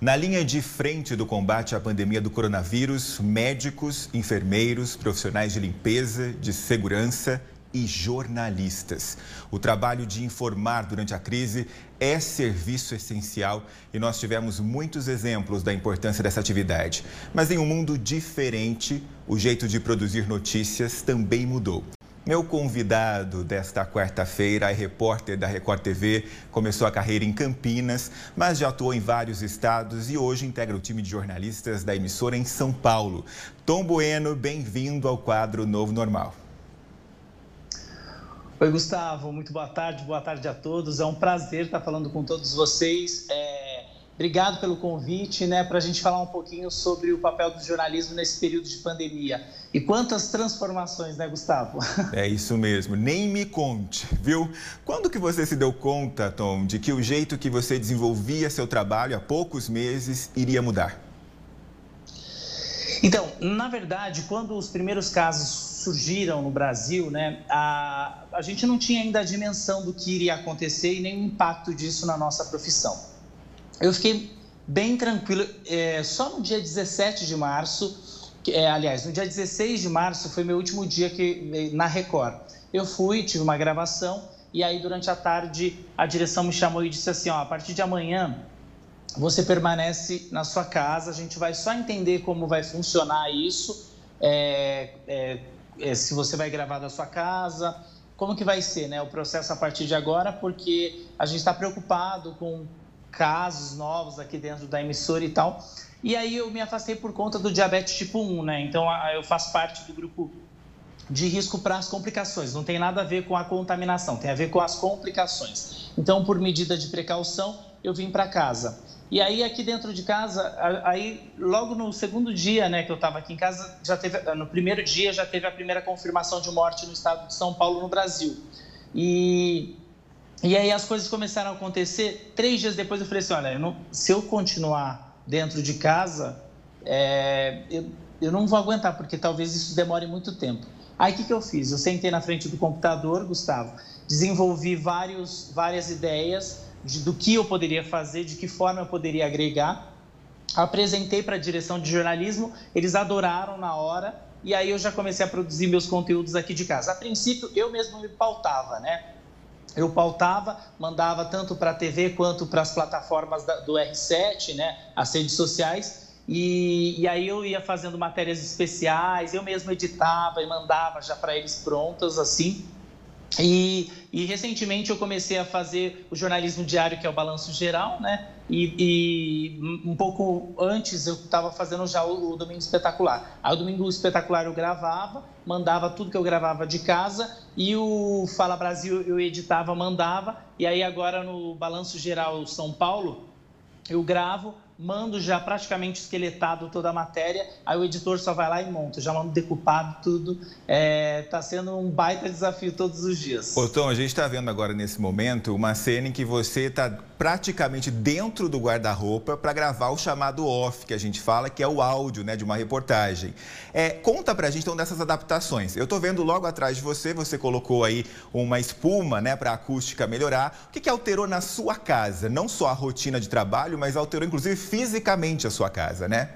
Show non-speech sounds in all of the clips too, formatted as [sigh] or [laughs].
Na linha de frente do combate à pandemia do coronavírus, médicos, enfermeiros, profissionais de limpeza, de segurança e jornalistas. O trabalho de informar durante a crise é serviço essencial e nós tivemos muitos exemplos da importância dessa atividade. Mas em um mundo diferente, o jeito de produzir notícias também mudou. Meu convidado desta quarta-feira é repórter da Record TV, começou a carreira em Campinas, mas já atuou em vários estados e hoje integra o time de jornalistas da emissora em São Paulo. Tom Bueno, bem-vindo ao quadro Novo Normal. Oi, Gustavo, muito boa tarde, boa tarde a todos. É um prazer estar falando com todos vocês. É... Obrigado pelo convite, né, para a gente falar um pouquinho sobre o papel do jornalismo nesse período de pandemia. E quantas transformações, né, Gustavo? [laughs] É isso mesmo, nem me conte, viu? Quando que você se deu conta, Tom, de que o jeito que você desenvolvia seu trabalho há poucos meses iria mudar? Então, na verdade, quando os primeiros casos surgiram no Brasil, né, a, a gente não tinha ainda a dimensão do que iria acontecer e nem o impacto disso na nossa profissão. Eu fiquei bem tranquilo. É, só no dia 17 de março, é, aliás, no dia 16 de março foi meu último dia que, na Record. Eu fui, tive uma gravação e aí durante a tarde a direção me chamou e disse assim, ó, a partir de amanhã você permanece na sua casa, a gente vai só entender como vai funcionar isso, é, é, é se você vai gravar da sua casa, como que vai ser né, o processo a partir de agora, porque a gente está preocupado com casos novos aqui dentro da emissora e tal. E aí eu me afastei por conta do diabetes tipo 1, né? Então eu faço parte do grupo de risco para as complicações. Não tem nada a ver com a contaminação, tem a ver com as complicações. Então, por medida de precaução, eu vim para casa. E aí aqui dentro de casa, aí logo no segundo dia, né, que eu estava aqui em casa, já teve, no primeiro dia já teve a primeira confirmação de morte no estado de São Paulo, no Brasil. E e aí as coisas começaram a acontecer. Três dias depois eu falei assim, olha, eu não, se eu continuar dentro de casa, é, eu, eu não vou aguentar, porque talvez isso demore muito tempo. Aí o que, que eu fiz? Eu sentei na frente do computador, Gustavo, desenvolvi vários, várias ideias de, do que eu poderia fazer, de que forma eu poderia agregar. Apresentei para a direção de jornalismo, eles adoraram na hora, e aí eu já comecei a produzir meus conteúdos aqui de casa. A princípio, eu mesmo me pautava, né? Eu pautava, mandava tanto para a TV quanto para as plataformas da, do R7, né, as redes sociais, e, e, aí eu ia fazendo matérias especiais, eu mesmo editava e mandava já para eles prontas, assim. E, e, recentemente eu comecei a fazer o jornalismo diário, que é o Balanço Geral, né? E, e um pouco antes eu estava fazendo já o, o, Domingo Espetacular. Aí o Domingo Espetacular eu gravava, mandava tudo que eu gravava de casa e o Fala Brasil eu editava, mandava. E aí agora no Balanço Geral São Paulo eu gravo, mando já praticamente esqueletado toda a matéria, aí o editor só vai lá e monta, já mando decupado tudo. É, tá sendo um baita desafio todos os dias. Ô Tom, a gente está vendo agora nesse momento uma cena em que você está praticamente dentro do guarda-roupa para gravar o chamado off, que a gente fala, que é o áudio né, de uma reportagem. É, conta para a gente então dessas adaptações. Eu estou vendo logo atrás de você, você colocou aí uma espuma né, para a acústica melhorar. O que, que alterou na sua casa? Não só a rotina de trabalho, mas alterou inclusive fisicamente a sua casa, né?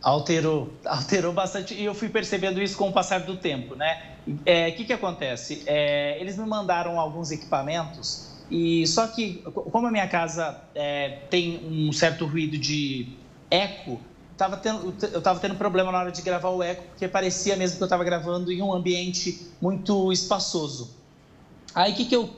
Alterou, [laughs] alterou bastante e eu fui percebendo isso com o passar do tempo, né? O é, que, que acontece? É, eles me mandaram alguns equipamentos e só que, como a minha casa é, tem um certo ruído de eco, tava tendo, eu estava tendo problema na hora de gravar o eco, porque parecia mesmo que eu estava gravando em um ambiente muito espaçoso. Aí o que, que, eu,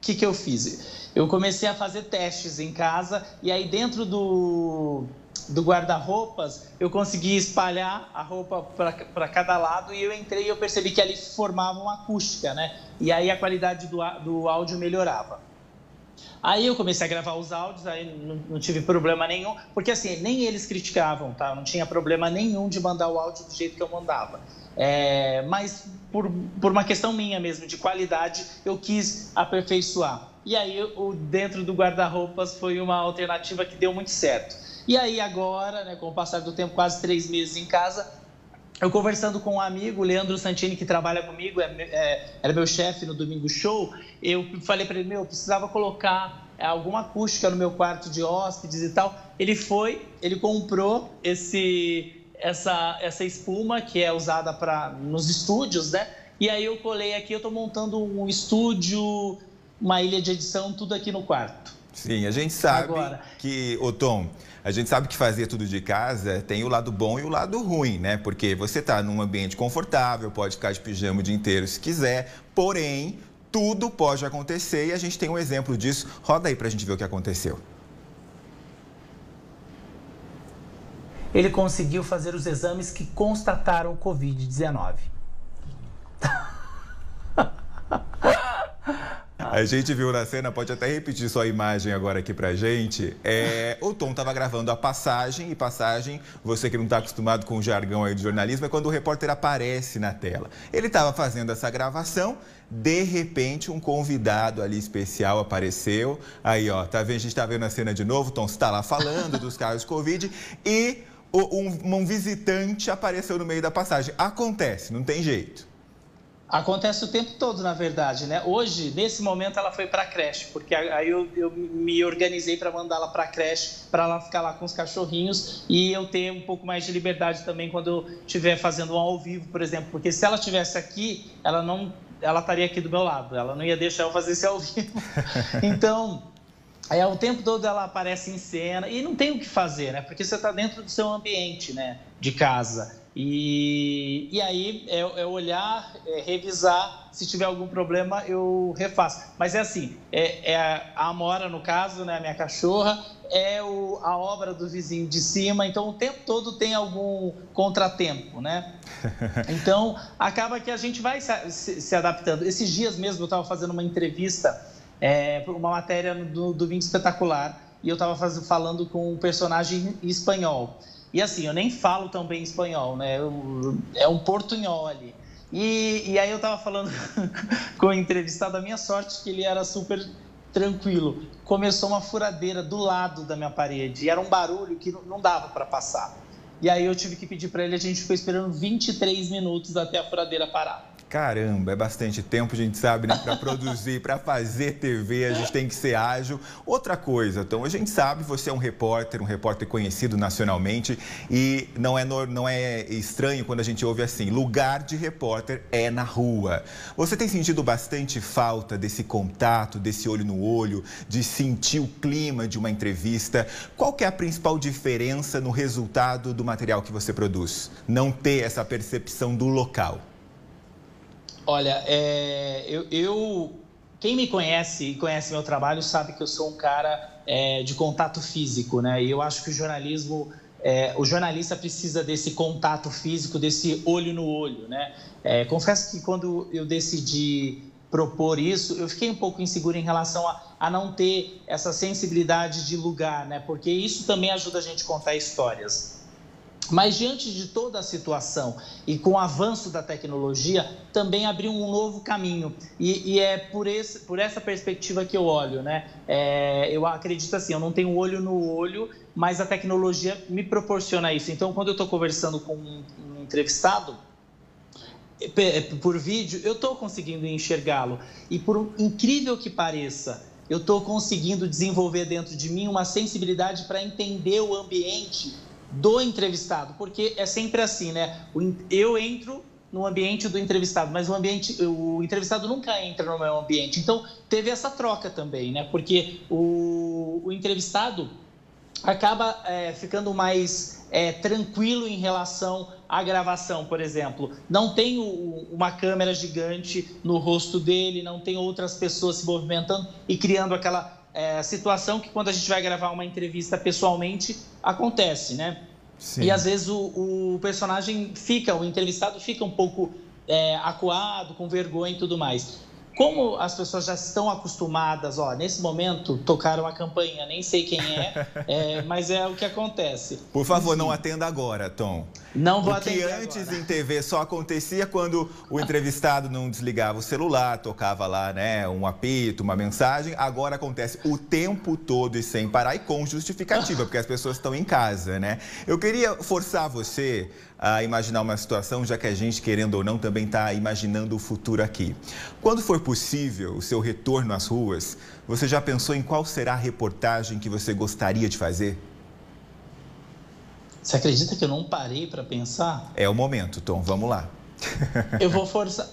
que, que eu fiz? eu comecei a fazer testes em casa e aí dentro do, do guarda-roupas eu consegui espalhar a roupa para cada lado e eu entrei e eu percebi que ali formava uma acústica, né? E aí a qualidade do, do áudio melhorava. Aí eu comecei a gravar os áudios, aí não, não, tive problema nenhum, porque assim, nem eles criticavam, tá? Não tinha problema nenhum de mandar o áudio do jeito que eu mandava. É, mas por, por uma questão minha mesmo, de qualidade, eu quis aperfeiçoar. E aí, o dentro do guarda-roupas foi uma alternativa que deu muito certo. E aí, agora, né, com o passar do tempo, quase três meses em casa, eu conversando com um amigo, Leandro Santini, que trabalha comigo, é, é, era meu chefe no Domingo Show, eu falei para ele, meu, eu precisava colocar é, alguma acústica no meu quarto de hóspedes e tal. Ele foi, ele comprou esse essa essa espuma que é usada para nos estúdios, né? E aí eu colei aqui, eu estou montando um estúdio, uma ilha de edição, tudo aqui no quarto. Sim, a gente sabe Agora. que, ô Tom, a gente sabe que fazer tudo de casa tem o lado bom e o lado ruim, né? Porque você está num ambiente confortável, pode ficar de pijama o dia inteiro se quiser, porém, tudo pode acontecer e a gente tem um exemplo disso. Roda aí para a gente ver o que aconteceu. Ele conseguiu fazer os exames que constataram o Covid-19. [laughs] A gente viu na cena, pode até repetir sua imagem agora aqui pra gente. É, o Tom estava gravando a passagem, e passagem, você que não está acostumado com o jargão aí de jornalismo, é quando o repórter aparece na tela. Ele estava fazendo essa gravação, de repente um convidado ali especial apareceu. Aí, ó, tá vendo? A gente está vendo a cena de novo, o Tom está lá falando dos [laughs] casos de Covid e um, um visitante apareceu no meio da passagem. Acontece, não tem jeito. Acontece o tempo todo, na verdade, né? Hoje, nesse momento, ela foi para a creche, porque aí eu, eu me organizei para mandá-la para a creche, para ela ficar lá com os cachorrinhos e eu ter um pouco mais de liberdade também quando eu estiver fazendo um ao vivo, por exemplo, porque se ela estivesse aqui, ela não, ela estaria aqui do meu lado, ela não ia deixar eu fazer esse ao vivo. [laughs] Então, é, o tempo todo ela aparece em cena e não tem o que fazer, né? Porque você está dentro do seu ambiente, né? De casa. E, e aí é, é olhar, é revisar, se tiver algum problema eu refaço. Mas é assim, é, é a Amora no caso, né, a minha cachorra, é o, a obra do vizinho de cima, então o tempo todo tem algum contratempo, né? [laughs] Então acaba que a gente vai se, se, se adaptando. Esses dias mesmo eu estava fazendo uma entrevista, é, uma matéria do Domingo Espetacular, e eu estava falando com um personagem espanhol. E assim, eu nem falo tão bem espanhol, né? Eu, é um portunhol ali. E, e aí eu tava falando [laughs] com o entrevistado, a minha sorte que ele era super tranquilo. Começou uma furadeira do lado da minha parede e era um barulho que não dava para passar. E aí eu tive que pedir para ele, a gente ficou esperando 23 minutos até a furadeira parar. Caramba, é bastante tempo, a gente sabe, né? Para produzir, para fazer TV, a gente tem que ser ágil. Outra coisa, então, a gente sabe, você é um repórter, um repórter conhecido nacionalmente e não é, não é estranho quando a gente ouve assim: lugar de repórter é na rua. Você tem sentido bastante falta desse contato, desse olho no olho, de sentir o clima de uma entrevista? Qual que é a principal diferença no resultado do material que você produz? Não ter essa percepção do local. Olha, é, eu, eu, quem me conhece e conhece meu trabalho sabe que eu sou um cara é, de contato físico, né? E eu acho que o jornalismo, é, o jornalista precisa desse contato físico, desse olho no olho, né? É, confesso que quando eu decidi propor isso, eu fiquei um pouco inseguro em relação a, a não ter essa sensibilidade de lugar, né? Porque isso também ajuda a gente a contar histórias. Mas diante de toda a situação e com o avanço da tecnologia, também abriu um novo caminho. E, e é por, esse, por essa perspectiva que eu olho, né? É, eu acredito assim, eu não tenho olho no olho, mas a tecnologia me proporciona isso. Então, quando eu estou conversando com um, um entrevistado, por vídeo, eu estou conseguindo enxergá-lo. E por incrível que pareça, eu estou conseguindo desenvolver dentro de mim uma sensibilidade para entender o ambiente do entrevistado, porque é sempre assim, né? Eu entro no ambiente do entrevistado, mas o ambiente, o entrevistado nunca entra no meu ambiente. Então teve essa troca também, né? Porque o, o entrevistado acaba é, ficando mais é, tranquilo em relação à gravação, por exemplo. Não tem o, uma câmera gigante no rosto dele, não tem outras pessoas se movimentando e criando aquela é, situação que quando a gente vai gravar uma entrevista pessoalmente acontece, né? Sim. E às vezes o, o, personagem fica, o entrevistado fica um pouco é, acuado, com vergonha e tudo mais. Como as pessoas já estão acostumadas, ó, nesse momento tocaram a campainha, nem sei quem é, [laughs] é mas é o que acontece. Por favor, Enfim. não atenda agora, Tom. Não vou atender. Porque antes agora. em TV só acontecia quando o entrevistado não desligava o celular, tocava lá, né, um apito, uma mensagem. Agora acontece o tempo todo e sem parar e com justificativa, porque as pessoas estão em casa, né? Eu queria forçar você a imaginar uma situação, já que a gente, querendo ou não, também está imaginando o futuro aqui. Quando for possível o seu retorno às ruas, você já pensou em qual será a reportagem que você gostaria de fazer? Você acredita que eu não parei para pensar? É o momento, Tom, vamos lá. [laughs] eu vou forçar.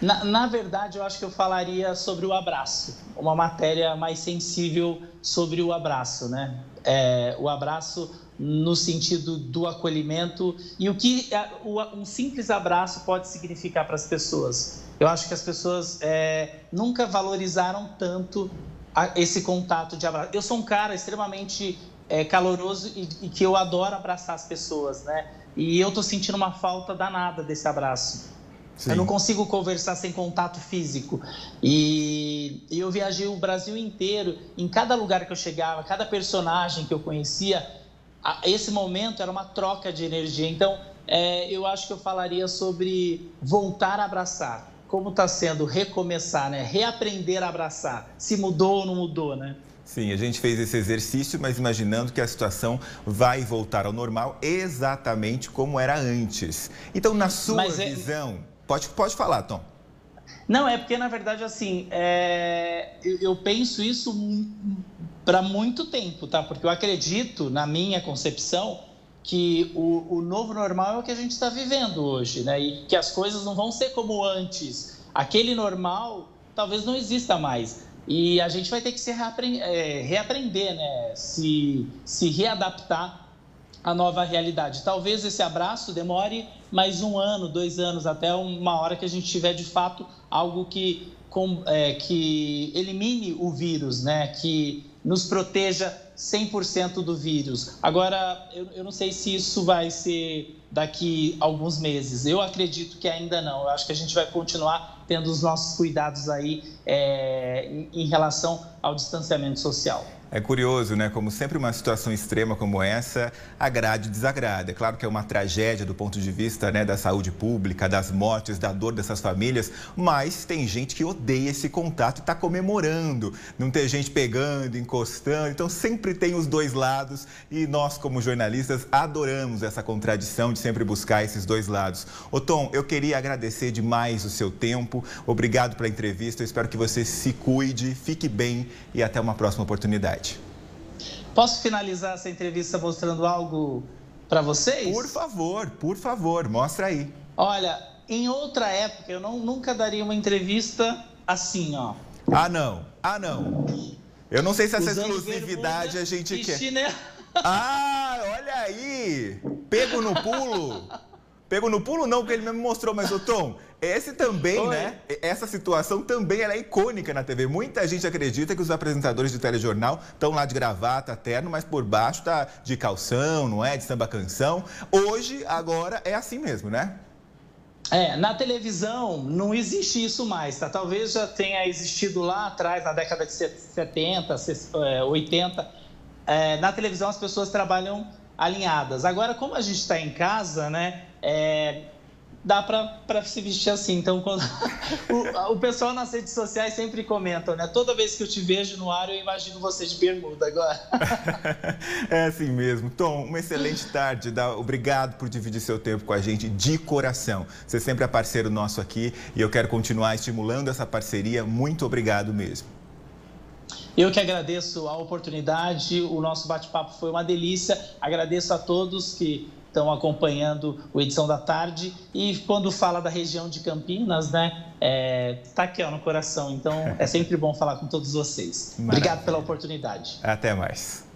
Na, na, verdade, eu acho que eu falaria sobre o abraço, uma matéria mais sensível sobre o abraço, né? É, o abraço no sentido do acolhimento e o que é, um simples abraço pode significar para as pessoas. Eu acho que as pessoas é, nunca valorizaram tanto esse contato de abraço. Eu sou um cara extremamente é, caloroso e, e, que eu adoro abraçar as pessoas, né? E eu tô sentindo uma falta danada desse abraço. Sim. Eu não consigo conversar sem contato físico. E, e eu viajei o Brasil inteiro, em cada lugar que eu chegava, cada personagem que eu conhecia, a, esse momento era uma troca de energia. Então, é, eu acho que eu falaria sobre voltar a abraçar. Como está sendo recomeçar, né? Reaprender a abraçar. Se mudou ou não mudou, né? Sim, a gente fez esse exercício, mas imaginando que a situação vai voltar ao normal exatamente como era antes. Então, na sua é... visão, pode, pode falar, Tom. Não, é porque, na verdade, assim, é... eu, eu penso isso para muito tempo, tá? Porque eu acredito, na minha concepção, que o, o novo normal é o que a gente está vivendo hoje, né? E que as coisas não vão ser como antes. Aquele normal talvez não exista mais. E a gente vai ter que se reaprender, é, reaprender, né? Se, se readaptar à nova realidade. Talvez esse abraço demore mais um ano, dois anos, até uma hora que a gente tiver de fato algo que, com, é, que elimine o vírus, né? Que nos proteja 100% do vírus. Agora, eu, eu, não sei se isso vai ser daqui alguns meses. Eu acredito que ainda não. Eu acho que a gente vai continuar tendo os nossos cuidados aí é, em, em relação ao distanciamento social. É curioso, né? Como sempre uma situação extrema como essa agrade e desagrada. É claro que é uma tragédia do ponto de vista né, da saúde pública, das mortes, da dor dessas famílias, mas tem gente que odeia esse contato e está comemorando. Não tem gente pegando, encostando. Então sempre tem os dois lados e nós, como jornalistas, adoramos essa contradição de sempre buscar esses dois lados. Ô Tom, eu queria agradecer demais o seu tempo. Obrigado pela entrevista. Eu espero que você se cuide, fique bem e até uma próxima oportunidade. Posso finalizar essa entrevista mostrando algo para vocês? Por favor, por favor, mostra aí. Olha, em outra época eu não, nunca daria uma entrevista assim, ó. Ah, não. Ah, não. Eu não sei se essa Usando exclusividade a gente quer. Chinelo. Ah, olha aí! Pego no pulo. [laughs] Pego no pulo não, porque ele mesmo mostrou, mas o Tom, esse também, Oi. né? Essa situação também é icônica na TV. Muita gente acredita que os apresentadores de telejornal estão lá de gravata, terno, mas por baixo tá de calção, não é? De samba canção. Hoje, agora, é assim mesmo, né? É, na televisão não existe isso mais, tá? Talvez já tenha existido lá atrás, na década de 70, 80. É, na televisão as pessoas trabalham alinhadas. Agora, como a gente está em casa, né? É, dá para se vestir assim. Então, quando... [laughs] o, o, pessoal nas redes sociais sempre comentam, né? Toda vez que eu te vejo no ar, eu imagino você de bermuda agora. [laughs] é assim mesmo. Tom, uma excelente tarde. Obrigado por dividir seu tempo com a gente de coração. Você sempre é parceiro nosso aqui e eu quero continuar estimulando essa parceria. Muito obrigado mesmo. Eu que agradeço a oportunidade, o nosso bate-papo foi uma delícia. Agradeço a todos que estão acompanhando o Edição da Tarde. E quando fala da região de Campinas, né, é, tá aqui ó, no coração. Então é sempre bom falar com todos vocês. Maravilha. Obrigado pela oportunidade. Até mais.